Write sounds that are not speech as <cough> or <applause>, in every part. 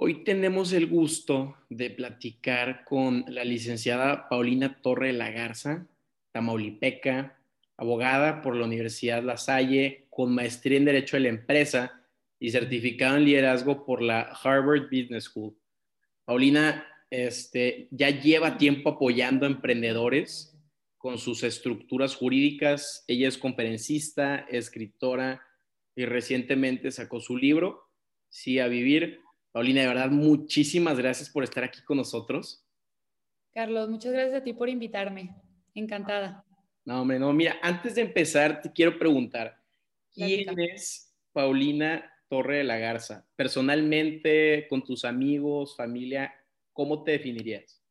Hoy tenemos el gusto de platicar con la licenciada Paulina Torre La Garza, tamaulipeca, abogada por la Universidad La Salle, con maestría en Derecho de la Empresa y certificado en liderazgo por la Harvard Business School. Paulina este, ya lleva tiempo apoyando a emprendedores con sus estructuras jurídicas. Ella es conferencista, escritora y recientemente sacó su libro, Sí a Vivir, Paulina, de verdad, muchísimas gracias por estar aquí con nosotros. Carlos, muchas gracias a ti por invitarme. Encantada. No, hombre, no. Mira, antes de empezar, te quiero preguntar, ¿quién es Paulina Torre de la Garza? Personalmente, con tus amigos, familia, ¿cómo te definirías?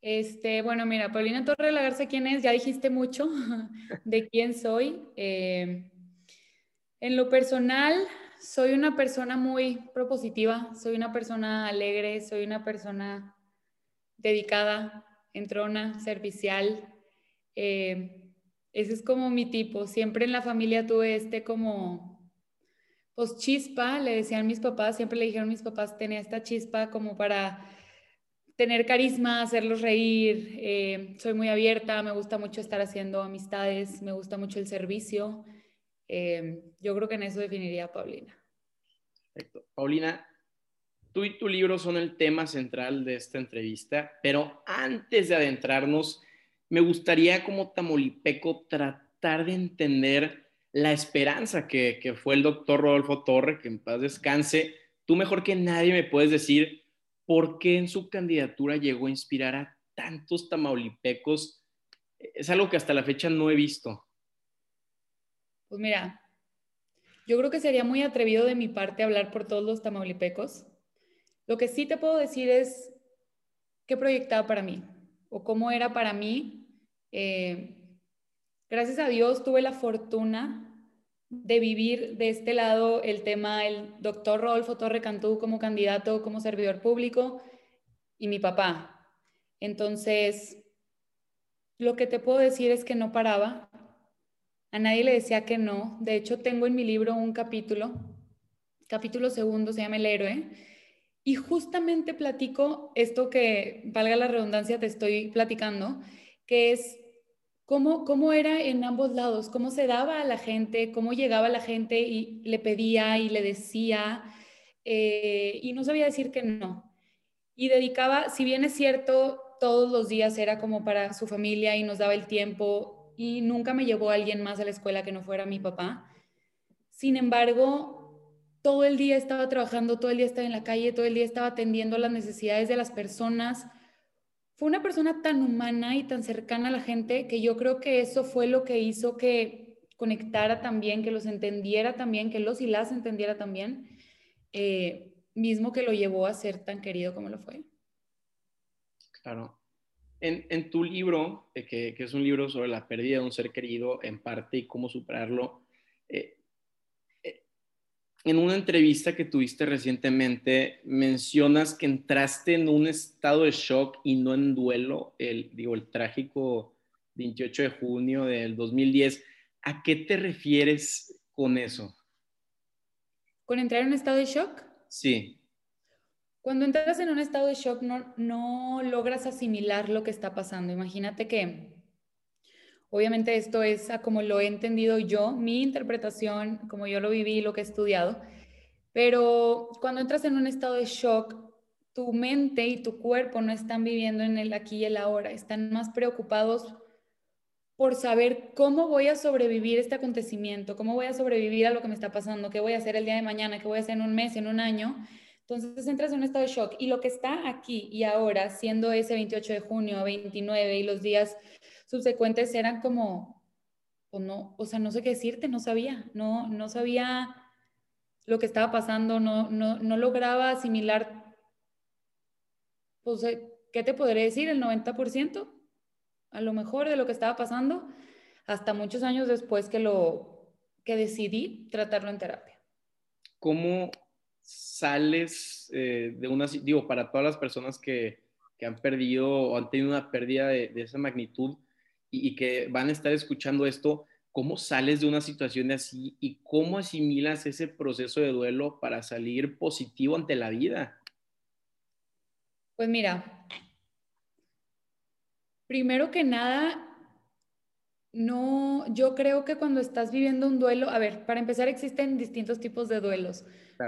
Este, bueno, mira, Paulina Torre de la Garza, ¿quién es? Ya dijiste mucho <laughs> de quién soy. Eh, en lo personal, soy una persona muy propositiva, soy una persona alegre, soy una persona dedicada, entrona, servicial. Eh, ese es como mi tipo. Siempre en la familia tuve este como, pues chispa, le decían mis papás, siempre le dijeron mis papás, tenía esta chispa como para tener carisma, hacerlos reír. Eh, soy muy abierta, me gusta mucho estar haciendo amistades, me gusta mucho el servicio. Eh, yo creo que en eso definiría a Paulina. Perfecto. Paulina, tú y tu libro son el tema central de esta entrevista, pero antes de adentrarnos, me gustaría como tamolipeco tratar de entender la esperanza que, fue el doctor Rodolfo Torre, que en paz descanse. Tú mejor que nadie me puedes decir por qué en su candidatura llegó a inspirar a tantos tamaulipecos. Es algo que hasta la fecha no he visto. Pues mira, yo creo que sería muy atrevido de mi parte hablar por todos los tamaulipecos. Lo que sí te puedo decir es qué proyectaba para mí o cómo era para mí. Eh, gracias a Dios tuve la fortuna de vivir de este lado el tema el doctor Rodolfo Torre Cantú como candidato, como servidor público y mi papá. Entonces, lo que te puedo decir es que no paraba, a nadie le decía que no. De hecho, tengo en mi libro un capítulo, capítulo segundo, se llama El héroe, y justamente platico esto que, valga la redundancia, te estoy platicando, que es cómo, cómo era en ambos lados, cómo se daba a la gente, cómo llegaba la gente y le pedía y le decía, eh, y no sabía decir que no. Y dedicaba, si bien es cierto, todos los días era como para su familia y nos daba el tiempo, y nunca me llevó alguien más a la escuela que no fuera mi papá. Sin embargo, todo el día estaba trabajando, todo el día estaba en la calle, todo el día estaba atendiendo las necesidades de las personas. Fue una persona tan humana y tan cercana a la gente que yo creo que eso fue lo que hizo que conectara también, que los entendiera también, que los y las entendiera también, eh, mismo que lo llevó a ser tan querido como lo fue. Claro, en, tu libro, eh, que, es un libro sobre la pérdida de un ser querido en parte y cómo superarlo, eh, eh, en una entrevista que tuviste recientemente, mencionas que entraste en un estado de shock y no en duelo, el, digo, el trágico 28 de junio del 2010. ¿A qué te refieres con eso? ¿Con entrar en un estado de shock? Sí. Cuando entras en un estado de shock no, no logras asimilar lo que está pasando. Imagínate que, obviamente esto es a como lo he entendido yo, mi interpretación, como yo lo viví, lo que he estudiado, pero cuando entras en un estado de shock, tu mente y tu cuerpo no están viviendo en el aquí y el ahora, están más preocupados por saber cómo voy a sobrevivir este acontecimiento, cómo voy a sobrevivir a lo que me está pasando, qué voy a hacer el día de mañana, qué voy a hacer en un mes, en un año entonces entras en un estado de shock y lo que está aquí y ahora, siendo ese 28 de junio, 29 y los días subsecuentes eran como, o no, o sea, no sé qué decirte, no sabía, no, no sabía lo que estaba pasando, no, no, no lograba asimilar, pues, eh, ¿qué te podré decir? El 90%, a lo mejor de lo que estaba pasando, hasta muchos años después que lo, que decidí tratarlo en terapia. ¿Cómo, sales eh, de una, digo, para todas las personas que, que, han perdido o han tenido una pérdida de, esa magnitud y, que van a estar escuchando esto, ¿cómo sales de una situación así y cómo asimilas ese proceso de duelo para salir positivo ante la vida? Pues mira, primero que nada, no, yo creo que cuando estás viviendo un duelo, a ver, para empezar existen distintos tipos de duelos,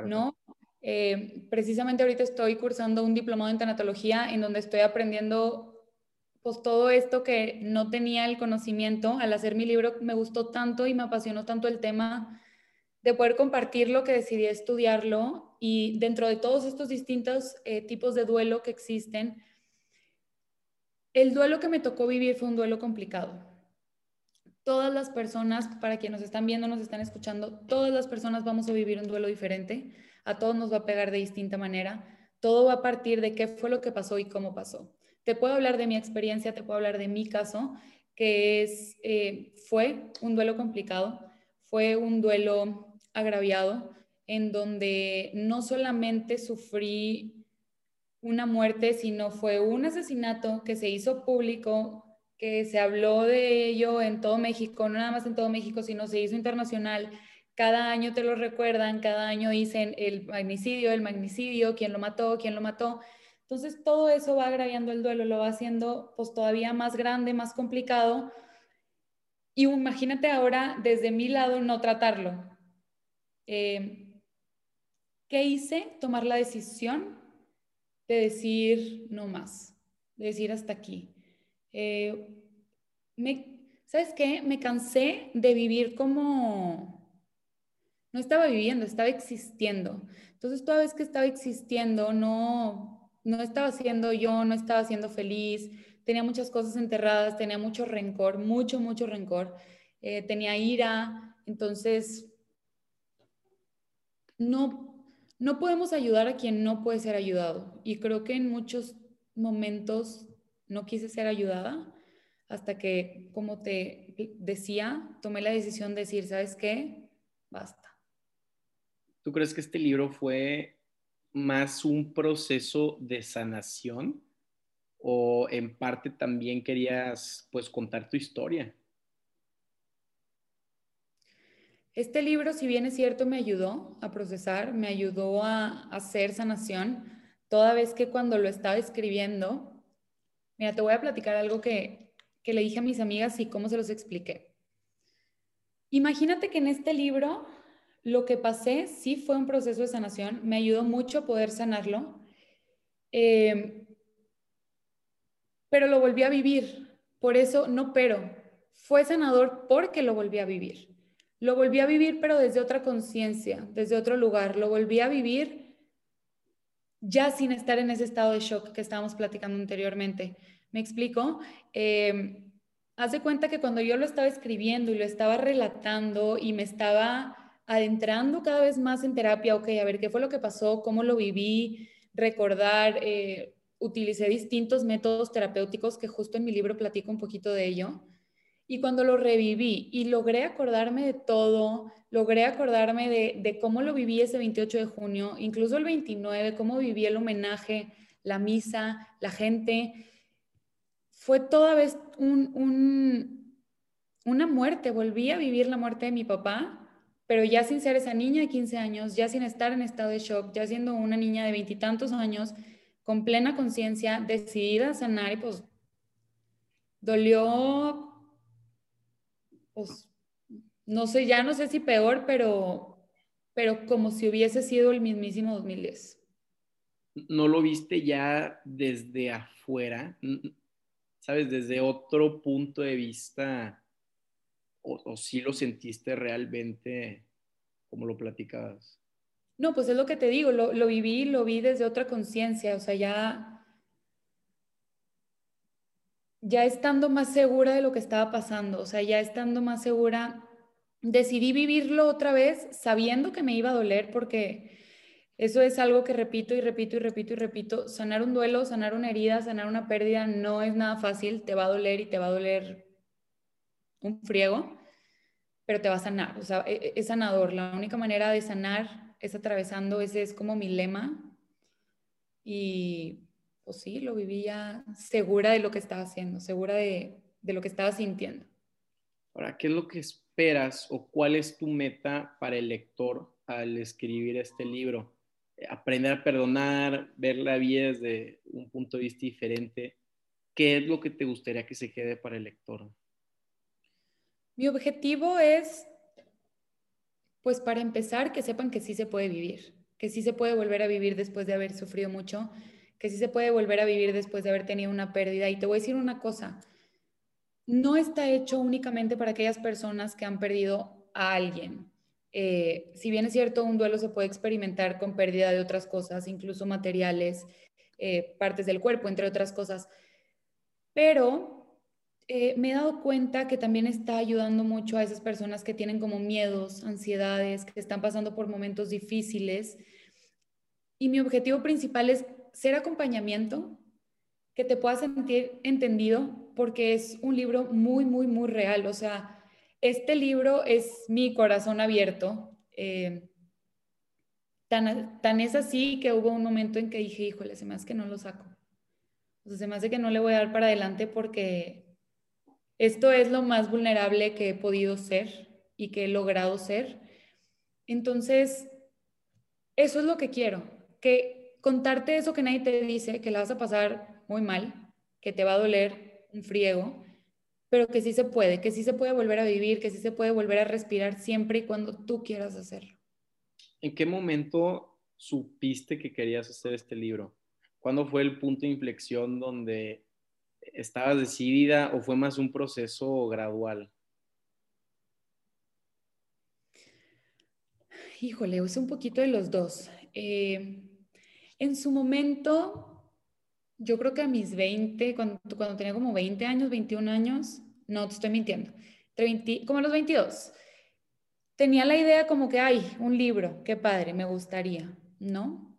¿no? Eh, precisamente ahorita estoy cursando un diplomado en tanatología en donde estoy aprendiendo pues todo esto que no tenía el conocimiento. Al hacer mi libro me gustó tanto y me apasionó tanto el tema de poder compartirlo que decidí estudiarlo y dentro de todos estos distintos eh, tipos de duelo que existen, el duelo que me tocó vivir fue un duelo complicado. Todas las personas, para quienes nos están viendo, nos están escuchando, todas las personas vamos a vivir un duelo diferente a todos nos va a pegar de distinta manera. Todo va a partir de qué fue lo que pasó y cómo pasó. Te puedo hablar de mi experiencia, te puedo hablar de mi caso, que es, eh, fue un duelo complicado, fue un duelo agraviado, en donde no solamente sufrí una muerte, sino fue un asesinato que se hizo público, que se habló de ello en todo México, no nada más en todo México, sino se hizo internacional, cada año te lo recuerdan, cada año dicen el magnicidio, el magnicidio, quién lo mató, quién lo mató. Entonces todo eso va agraviando el duelo, lo va haciendo pues todavía más grande, más complicado. Y imagínate ahora desde mi lado no tratarlo. Eh, ¿Qué hice? Tomar la decisión de decir no más, de decir hasta aquí. Eh, ¿Sabes qué? Me cansé de vivir como no estaba viviendo, estaba existiendo. Entonces, toda vez que estaba existiendo, no, no estaba siendo yo, no estaba siendo feliz, tenía muchas cosas enterradas, tenía mucho rencor, mucho, mucho rencor, eh, tenía ira. Entonces, no, no podemos ayudar a quien no puede ser ayudado. Y creo que en muchos momentos no quise ser ayudada hasta que, como te decía, tomé la decisión de decir, ¿sabes qué? Basta. ¿Tú crees que este libro fue más un proceso de sanación o en parte también querías pues contar tu historia? Este libro, si bien es cierto, me ayudó a procesar, me ayudó a, hacer sanación, toda vez que cuando lo estaba escribiendo, mira, te voy a platicar algo que, que le dije a mis amigas y cómo se los expliqué. Imagínate que en este libro lo que pasé sí fue un proceso de sanación, me ayudó mucho poder sanarlo, eh, pero lo volví a vivir. Por eso, no pero, fue sanador porque lo volví a vivir. Lo volví a vivir, pero desde otra conciencia, desde otro lugar. Lo volví a vivir ya sin estar en ese estado de shock que estábamos platicando anteriormente. ¿Me explico? Eh, haz de cuenta que cuando yo lo estaba escribiendo y lo estaba relatando y me estaba adentrando cada vez más en terapia, ok, a ver qué fue lo que pasó, cómo lo viví, recordar, eh, utilicé distintos métodos terapéuticos que justo en mi libro platico un poquito de ello. Y cuando lo reviví y logré acordarme de todo, logré acordarme de, de, cómo lo viví ese 28 de junio, incluso el 29, cómo viví el homenaje, la misa, la gente, fue toda vez un, un, una muerte, volví a vivir la muerte de mi papá pero ya sin ser esa niña de 15 años, ya sin estar en estado de shock, ya siendo una niña de veintitantos años, con plena conciencia, decidida a sanar y pues dolió, pues no sé, ya no sé si peor, pero, pero como si hubiese sido el mismísimo 2010. ¿No lo viste ya desde afuera? ¿Sabes? Desde otro punto de vista o, si lo sentiste realmente como lo platicabas? No, pues es lo que te digo, lo, lo viví, lo vi desde otra conciencia, o sea, ya, ya estando más segura de lo que estaba pasando, o sea, ya estando más segura, decidí vivirlo otra vez sabiendo que me iba a doler porque eso es algo que repito y repito y repito y repito, sanar un duelo, sanar una herida, sanar una pérdida no es nada fácil, te va a doler y te va a doler un friego, pero te va a sanar, o sea, e, es, sanador. La única manera de sanar es atravesando, ese es como mi lema. Y pues sí, lo vivía segura de lo que estaba haciendo, segura de, de lo que estaba sintiendo. Ahora, ¿qué es lo que esperas o cuál es tu meta para el lector al escribir este libro? Aprender a perdonar, ver la vida desde un punto de vista diferente. ¿Qué es lo que te gustaría que se quede para el lector? Mi objetivo es, pues para empezar, que sepan que sí se puede vivir, que sí se puede volver a vivir después de haber sufrido mucho, que sí se puede volver a vivir después de haber tenido una pérdida. Y te voy a decir una cosa, no está hecho únicamente para aquellas personas que han perdido a alguien. Eh, si bien es cierto, un duelo se puede experimentar con pérdida de otras cosas, incluso materiales, eh, partes del cuerpo, entre otras cosas. Pero eh, me he dado cuenta que también está ayudando mucho a esas personas que tienen como miedos, ansiedades, que están pasando por momentos difíciles. Y mi objetivo principal es ser acompañamiento, que te puedas sentir entendido, porque es un libro muy, muy, muy real. O sea, este libro es mi corazón abierto. Eh, tan, tan es así que hubo un momento en que dije, híjole, se me hace que no lo saco. O sea, se me hace que no le voy a dar para adelante porque esto es lo más vulnerable que he podido ser y que he logrado ser. Entonces, eso es lo que quiero, que contarte eso que nadie te dice, que la vas a pasar muy mal, que te va a doler un friego, pero que sí se puede, que sí se puede volver a vivir, que sí se puede volver a respirar siempre y cuando tú quieras hacerlo. ¿En qué momento supiste que querías hacer este libro? ¿Cuándo fue el punto de inflexión donde estabas decidida o fue más un proceso gradual? Híjole, es un poquito de los dos. Eh, en su momento, yo creo que a mis 20, cuando, cuando tenía como 20 años, 21 años, no te estoy mintiendo, como a los 22, tenía la idea como que, ay, un libro, qué padre, me gustaría, ¿no?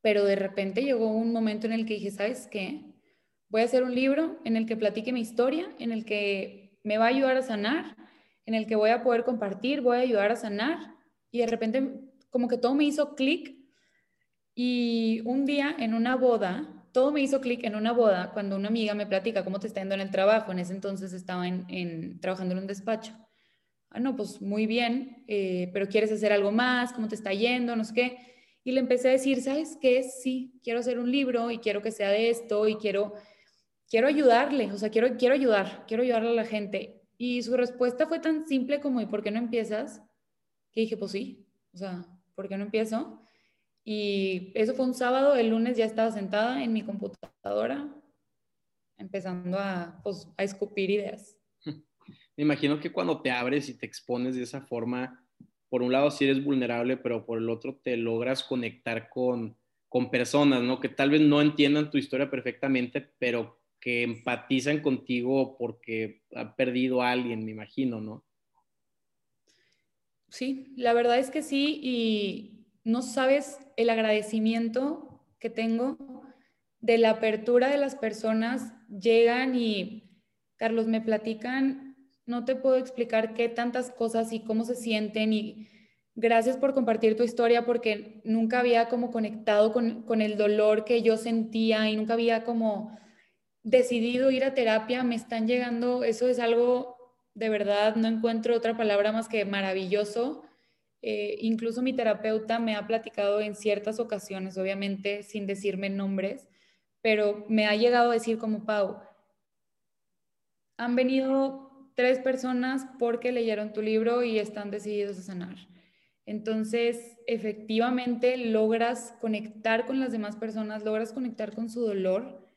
Pero de repente llegó un momento en el que dije, ¿sabes qué? Voy a hacer un libro en el que platique mi historia, en el que me va a ayudar a sanar, en el que voy a poder compartir, voy a ayudar a sanar. Y de repente como que todo me hizo clic. Y un día en una boda, todo me hizo clic en una boda cuando una amiga me platica cómo te está yendo en el trabajo. En ese entonces estaba en, trabajando en un despacho. Ah, no, pues muy bien, eh, pero ¿quieres hacer algo más? ¿Cómo te está yendo? No sé qué. Y le empecé a decir, ¿sabes qué? Sí, quiero hacer un libro y quiero que sea de esto y quiero, quiero ayudarle, o sea, quiero, quiero ayudar, quiero ayudarle a la gente. Y su respuesta fue tan simple como, ¿y por qué no empiezas? Que dije, pues sí, o sea, ¿por qué no empiezo? Y eso fue un sábado, el lunes ya estaba sentada en mi computadora empezando a, pues, a escupir ideas. <laughs> Me imagino que cuando te abres y te expones de esa forma, por un lado sí eres vulnerable, pero por el otro te logras conectar con, con personas, ¿no? Que tal vez no entiendan tu historia perfectamente, pero que empatizan contigo porque ha perdido a alguien, me imagino, ¿no? Sí, la verdad es que sí, y, no sabes el agradecimiento que tengo de la apertura de las personas. Llegan y, Carlos, me platican, no te puedo explicar qué tantas cosas y cómo se sienten y gracias por compartir tu historia porque nunca había como conectado con, con el dolor que yo sentía y nunca había como decidido ir a terapia. Me están llegando, eso es algo de verdad, no encuentro otra palabra más que maravilloso eh, incluso mi terapeuta me ha platicado en ciertas ocasiones, obviamente sin decirme nombres, pero me ha llegado a decir como, Pau, han venido tres personas porque leyeron tu libro y están decididos a sanar. Entonces, efectivamente, logras conectar con las demás personas, logras conectar con su dolor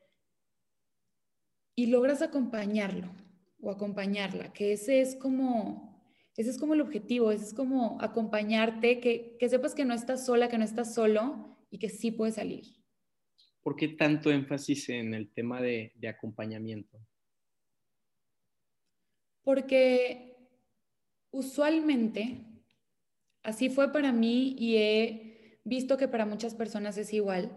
y logras acompañarlo o acompañarla, que ese es como ese es como el objetivo, ese es como acompañarte, que, sepas que no estás sola, que no estás solo y que sí puedes salir. ¿Por qué tanto énfasis en el tema de, de acompañamiento? Porque usualmente así fue para mí y he visto que para muchas personas es igual.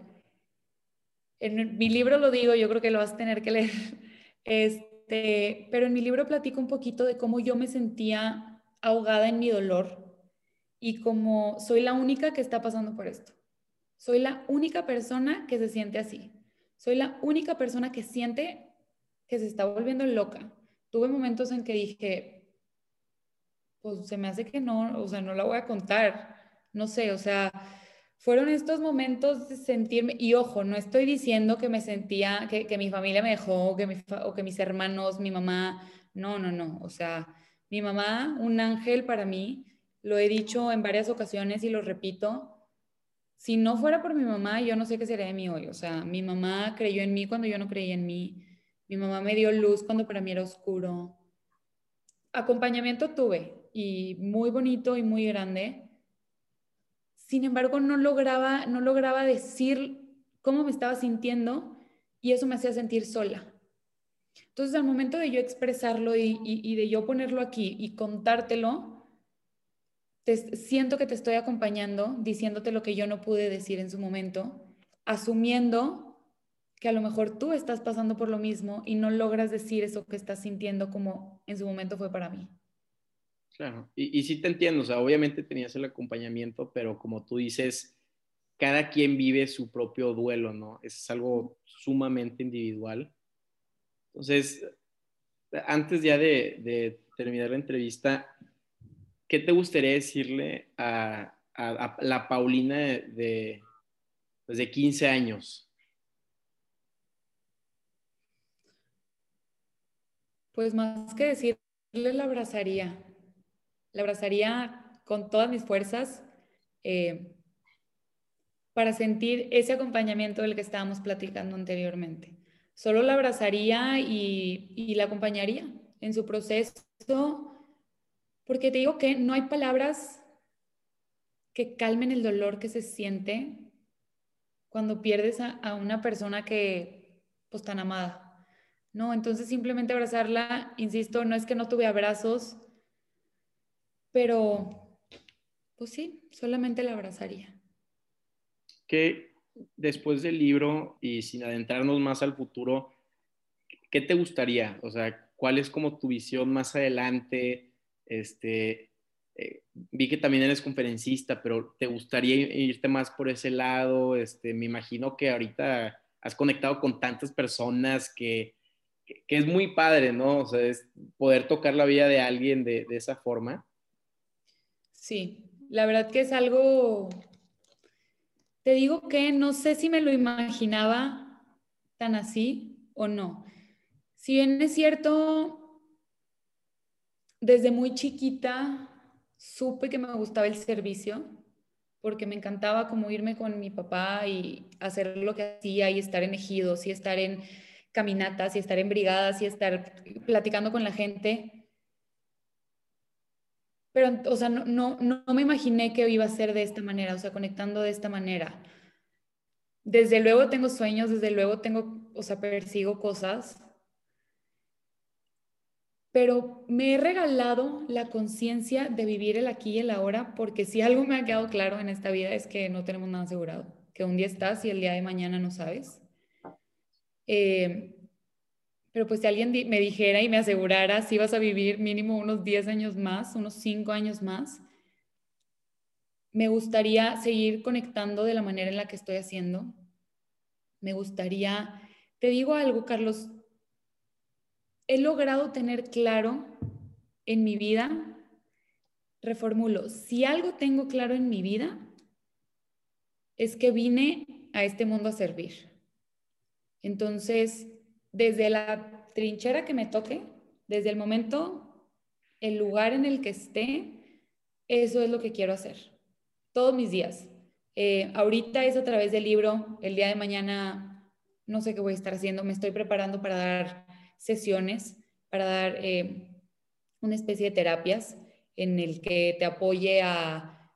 En mi libro lo digo, yo creo que lo vas a tener que leer. <laughs> Este, pero en mi libro platico un poquito de cómo yo me sentía ahogada en mi dolor y como soy la única que está pasando por esto. Soy la única persona que se siente así. Soy la única persona que siente que se está volviendo loca. Tuve momentos en que dije, pues se me hace que no, o sea, no la voy a contar. No sé, o sea, fueron estos momentos de sentirme, y ojo, no estoy diciendo que me sentía, que, que mi familia me dejó, que o que mis hermanos, mi mamá, no, no, no, o sea, mi mamá, un ángel para mí, lo he dicho en varias ocasiones y lo repito, si no fuera por mi mamá, yo no sé qué sería de mí hoy, o sea, mi mamá creyó en mí cuando yo no creía en mí, mi mamá me dio luz cuando para mí era oscuro. Acompañamiento tuve y muy bonito y muy grande. Sin embargo, no lograba, no lograba decir cómo me estaba sintiendo y eso me hacía sentir sola. Entonces, al momento de yo expresarlo y, de yo ponerlo aquí y contártelo, siento que te estoy acompañando, diciéndote lo que yo no pude decir en su momento, asumiendo que a lo mejor tú estás pasando por lo mismo y no logras decir eso que estás sintiendo como en su momento fue para mí. Claro, y, y sí te entiendo, o sea, obviamente tenías el acompañamiento, pero como tú dices, cada quien vive su propio duelo, ¿no? Es algo sumamente individual. Entonces, antes ya de, terminar la entrevista, ¿qué te gustaría decirle a, la Paulina de, pues, de 15 años? Pues más que decirle, la abrazaría. La abrazaría con todas mis fuerzas eh, para sentir ese acompañamiento del que estábamos platicando anteriormente. Solo la abrazaría y, y la acompañaría en su proceso, porque te digo que no hay palabras que calmen el dolor que se siente cuando pierdes a, a una persona que, pues, tan amada. ¿no? Entonces simplemente abrazarla, insisto, no es que no tuve abrazos, pero pues sí, solamente la abrazaría. Que después del libro y sin adentrarnos más al futuro, ¿qué te gustaría? O sea, ¿cuál es como tu visión más adelante? Este, eh, vi que también eres conferencista, pero ¿te gustaría irte más por ese lado? Este, me imagino que ahorita has conectado con tantas personas que que, es muy padre, ¿no? O sea, es poder tocar la vida de alguien de, de esa forma. Sí, la verdad que es algo, te digo que no sé si me lo imaginaba tan así o no. Si bien es cierto, desde muy chiquita supe que me gustaba el servicio, porque me encantaba como irme con mi papá y hacer lo que hacía y estar en ejidos y estar en caminatas y estar en brigadas y estar platicando con la gente. Pero, o sea, no, no, no me imaginé que iba a ser de esta manera, o sea, conectando de esta manera. Desde luego tengo sueños, desde luego tengo, o sea, persigo cosas, pero me he regalado la conciencia de vivir el aquí y el ahora, porque si algo me ha quedado claro en esta vida es que no tenemos nada asegurado, que un día estás y el día de mañana no sabes. Eh, pero pues si alguien me dijera y me asegurara si vas a vivir mínimo unos 10 años más, unos 5 años más, me gustaría seguir conectando de la manera en la que estoy haciendo. Me gustaría, te digo algo, Carlos, he logrado tener claro en mi vida, reformulo, si algo tengo claro en mi vida, es que vine a este mundo a servir. Entonces, desde la trinchera que me toque, desde el momento, el lugar en el que esté, eso es lo que quiero hacer. Todos mis días. Eh, ahorita es a través del libro, el día de mañana no sé qué voy a estar haciendo, me estoy preparando para dar sesiones, para dar eh, una especie de terapias en el que te apoye a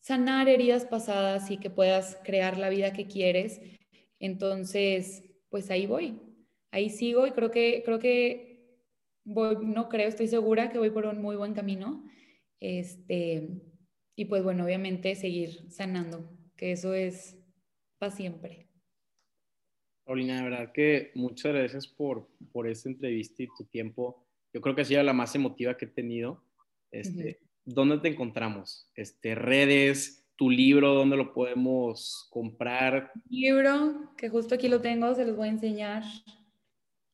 sanar heridas pasadas y que puedas crear la vida que quieres entonces, pues ahí voy, ahí sigo y creo que, creo que voy, no creo, estoy segura que voy por un muy buen camino. Este, y pues bueno, obviamente seguir sanando, que eso es para siempre. Paulina, de verdad que muchas gracias por, por esta entrevista y tu tiempo. Yo creo que ha sido la más emotiva que he tenido. Este, ¿Dónde te encontramos? Este, redes, tu libro, dónde lo podemos comprar. Libro, que justo aquí lo tengo, se los voy a enseñar.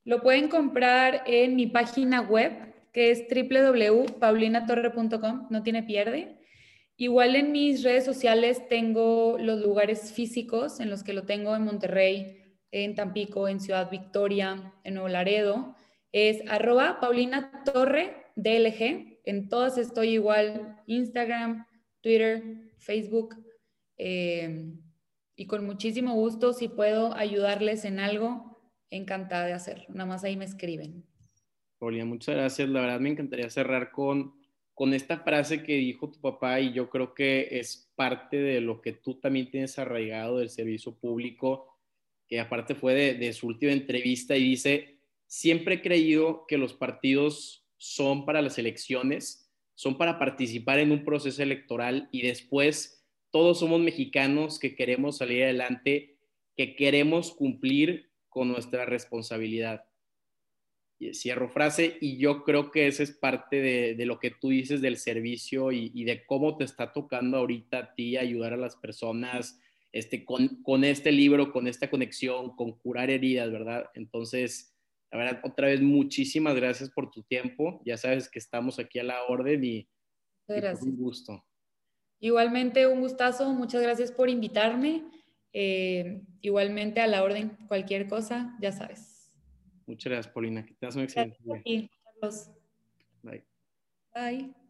Lo pueden comprar en mi página web, que es www.paulinatorre.com, no tiene pierde. Igual en mis redes sociales tengo los lugares físicos en los que lo tengo en Monterrey, en Tampico, en Ciudad Victoria, en Nuevo Laredo. Es arroba Paulina Torre DLG. En todas estoy igual, Instagram, Twitter, Facebook. Eh, y con muchísimo gusto, si puedo ayudarles en algo, encantada de hacer. Nada más ahí me escriben. Paulina, muchas gracias. La verdad me encantaría cerrar con, con esta frase que dijo tu papá y yo creo que es parte de lo que tú también tienes arraigado del servicio público, que aparte fue de su última entrevista y dice, siempre he creído que los partidos son para las elecciones, son para participar en un proceso electoral y después todos somos mexicanos que queremos salir adelante, que queremos cumplir con nuestra responsabilidad. Cierro frase y yo creo que esa es parte de, lo que tú dices del servicio y, de cómo te está tocando ahorita a ti ayudar a las personas este, con, con este libro, con esta conexión, con curar heridas, ¿verdad? Entonces, la verdad, otra vez, muchísimas gracias por tu tiempo. Ya sabes que estamos aquí a la orden y, gracias. un gusto. Igualmente, un gustazo. Muchas gracias por invitarme. Eh, igualmente, a la orden, cualquier cosa, ya sabes. Muchas gracias, Paulina. Que tengas un excelente día. Carlos. Bye. Bye.